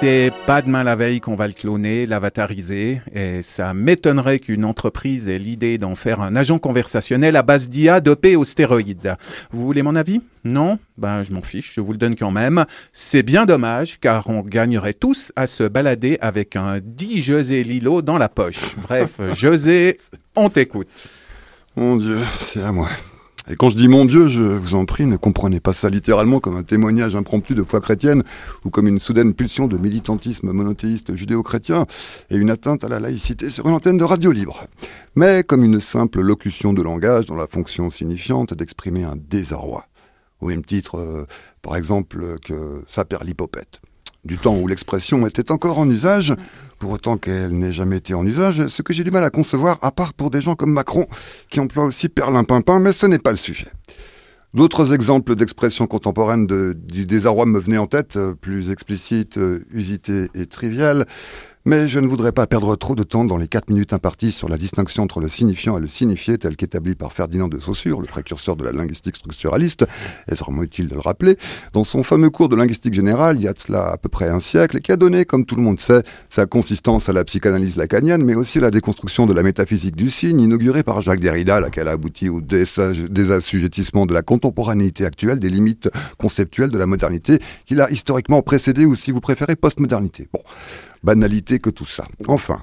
C'est pas demain la veille qu'on va le cloner, l'avatariser, et ça m'étonnerait qu'une entreprise ait l'idée d'en faire un agent conversationnel à base d'IA dopé aux stéroïdes. Vous voulez mon avis? Non? Ben je m'en fiche, je vous le donne quand même. C'est bien dommage, car on gagnerait tous à se balader avec un dit José Lilo dans la poche. Bref, José, on t'écoute. Mon Dieu, c'est à moi. Et quand je dis mon Dieu, je vous en prie, ne comprenez pas ça littéralement comme un témoignage impromptu de foi chrétienne ou comme une soudaine pulsion de militantisme monothéiste judéo-chrétien et une atteinte à la laïcité sur une antenne de radio libre. Mais comme une simple locution de langage dont la fonction signifiante est d'exprimer un désarroi. Au même titre, euh, par exemple, que l'hypopète. Du temps où l'expression était encore en usage, pour autant qu'elle n'ait jamais été en usage, ce que j'ai du mal à concevoir, à part pour des gens comme Macron, qui emploient aussi perlimpinpin, mais ce n'est pas le sujet. D'autres exemples d'expressions contemporaines du désarroi me venaient en tête, euh, plus explicites, euh, usités et triviales. Mais je ne voudrais pas perdre trop de temps dans les quatre minutes imparties sur la distinction entre le signifiant et le signifié tel qu'établi par Ferdinand de Saussure, le précurseur de la linguistique structuraliste, est vraiment utile de le rappeler, dans son fameux cours de linguistique générale il y a cela à peu près un siècle, et qui a donné, comme tout le monde sait, sa consistance à la psychanalyse lacanienne, mais aussi à la déconstruction de la métaphysique du signe, inaugurée par Jacques Derrida, laquelle a abouti au désassujettissement de la contemporanéité actuelle des limites conceptuelles de la modernité, qu'il a historiquement précédé, ou si vous préférez, postmodernité. Bon banalité que tout ça. Enfin,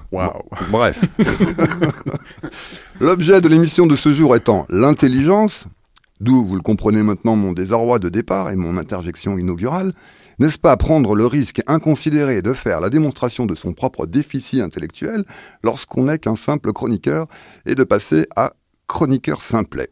bref. L'objet de l'émission de ce jour étant l'intelligence, d'où vous le comprenez maintenant mon désarroi de départ et mon interjection inaugurale, n'est-ce pas prendre le risque inconsidéré de faire la démonstration de son propre déficit intellectuel lorsqu'on n'est qu'un simple chroniqueur et de passer à chroniqueur simplet?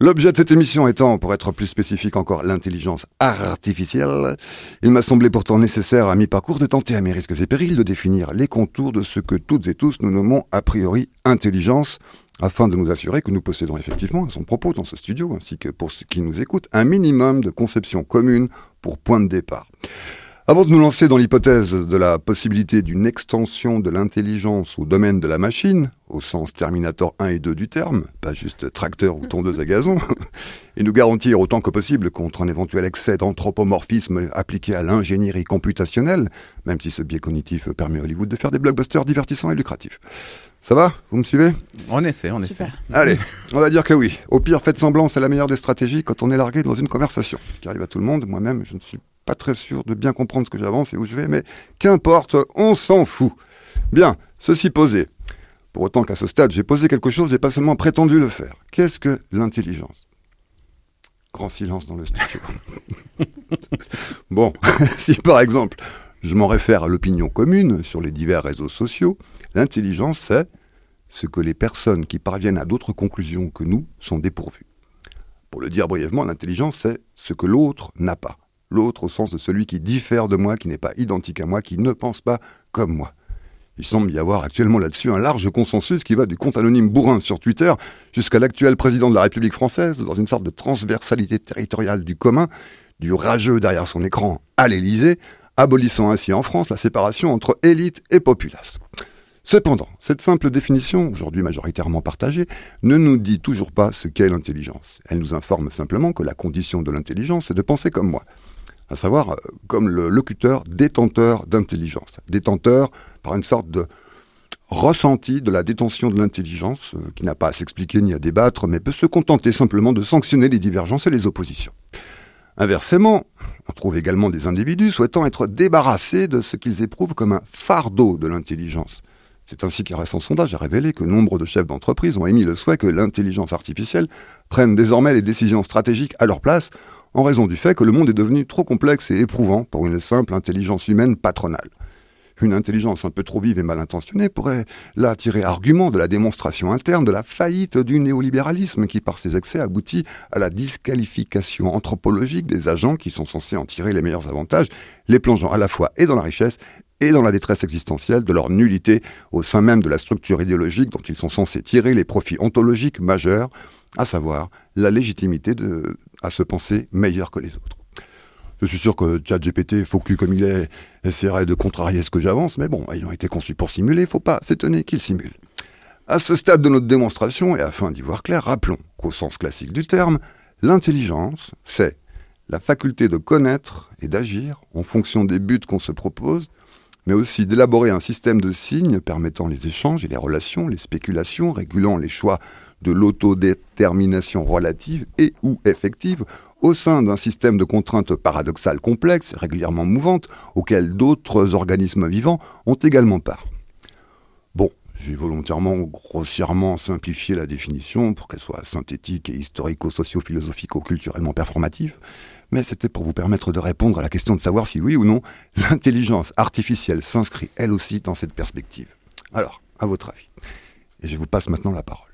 L'objet de cette émission étant, pour être plus spécifique encore, l'intelligence artificielle, il m'a semblé pourtant nécessaire à mi-parcours de tenter à mes risques et périls de définir les contours de ce que toutes et tous nous nommons a priori intelligence, afin de nous assurer que nous possédons effectivement, à son propos dans ce studio, ainsi que pour ceux qui nous écoutent, un minimum de conception commune pour point de départ. Avant de nous lancer dans l'hypothèse de la possibilité d'une extension de l'intelligence au domaine de la machine, au sens Terminator 1 et 2 du terme, pas juste tracteur ou tondeuse à gazon, et nous garantir autant que possible contre un éventuel excès d'anthropomorphisme appliqué à l'ingénierie computationnelle, même si ce biais cognitif permet à Hollywood de faire des blockbusters divertissants et lucratifs. Ça va? Vous me suivez? On essaie, on essaie. Allez, on va dire que oui. Au pire, faites semblant, c'est la meilleure des stratégies quand on est largué dans une conversation. Ce qui arrive à tout le monde, moi-même, je ne suis pas très sûr de bien comprendre ce que j'avance et où je vais, mais qu'importe, on s'en fout. Bien, ceci posé. Pour autant qu'à ce stade, j'ai posé quelque chose et pas seulement prétendu le faire. Qu'est-ce que l'intelligence? Grand silence dans le studio. bon, si par exemple, je m'en réfère à l'opinion commune sur les divers réseaux sociaux, l'intelligence, c'est ce que les personnes qui parviennent à d'autres conclusions que nous sont dépourvues. Pour le dire brièvement, l'intelligence, c'est ce que l'autre n'a pas l'autre au sens de celui qui diffère de moi, qui n'est pas identique à moi, qui ne pense pas comme moi. Il semble y avoir actuellement là-dessus un large consensus qui va du compte anonyme bourrin sur Twitter jusqu'à l'actuel président de la République française, dans une sorte de transversalité territoriale du commun, du rageux derrière son écran à l'Élysée, abolissant ainsi en France la séparation entre élite et populace. Cependant, cette simple définition, aujourd'hui majoritairement partagée, ne nous dit toujours pas ce qu'est l'intelligence. Elle nous informe simplement que la condition de l'intelligence est de penser comme moi à savoir euh, comme le locuteur détenteur d'intelligence, détenteur par une sorte de ressenti de la détention de l'intelligence, euh, qui n'a pas à s'expliquer ni à débattre, mais peut se contenter simplement de sanctionner les divergences et les oppositions. Inversement, on trouve également des individus souhaitant être débarrassés de ce qu'ils éprouvent comme un fardeau de l'intelligence. C'est ainsi qu'un récent sondage a révélé que nombre de chefs d'entreprise ont émis le souhait que l'intelligence artificielle prenne désormais les décisions stratégiques à leur place en raison du fait que le monde est devenu trop complexe et éprouvant pour une simple intelligence humaine patronale. Une intelligence un peu trop vive et mal intentionnée pourrait là tirer argument de la démonstration interne de la faillite du néolibéralisme qui, par ses excès, aboutit à la disqualification anthropologique des agents qui sont censés en tirer les meilleurs avantages, les plongeant à la fois et dans la richesse et dans la détresse existentielle de leur nullité au sein même de la structure idéologique dont ils sont censés tirer les profits ontologiques majeurs, à savoir la légitimité de, à se penser meilleur que les autres. Je suis sûr que ChatGPT, faux cul comme il est, essaierait de contrarier ce que j'avance, mais bon, ayant été conçu pour simuler, faut pas s'étonner qu'il simule. À ce stade de notre démonstration, et afin d'y voir clair, rappelons qu'au sens classique du terme, l'intelligence, c'est la faculté de connaître et d'agir en fonction des buts qu'on se propose, mais aussi d'élaborer un système de signes permettant les échanges et les relations, les spéculations, régulant les choix de l'autodétermination relative et ou effective au sein d'un système de contraintes paradoxales complexes, régulièrement mouvantes, auxquelles d'autres organismes vivants ont également part. Bon, j'ai volontairement grossièrement simplifié la définition pour qu'elle soit synthétique et historico-socio-philosophico-culturellement performative, mais c'était pour vous permettre de répondre à la question de savoir si oui ou non l'intelligence artificielle s'inscrit elle aussi dans cette perspective. Alors, à votre avis. Et je vous passe maintenant la parole.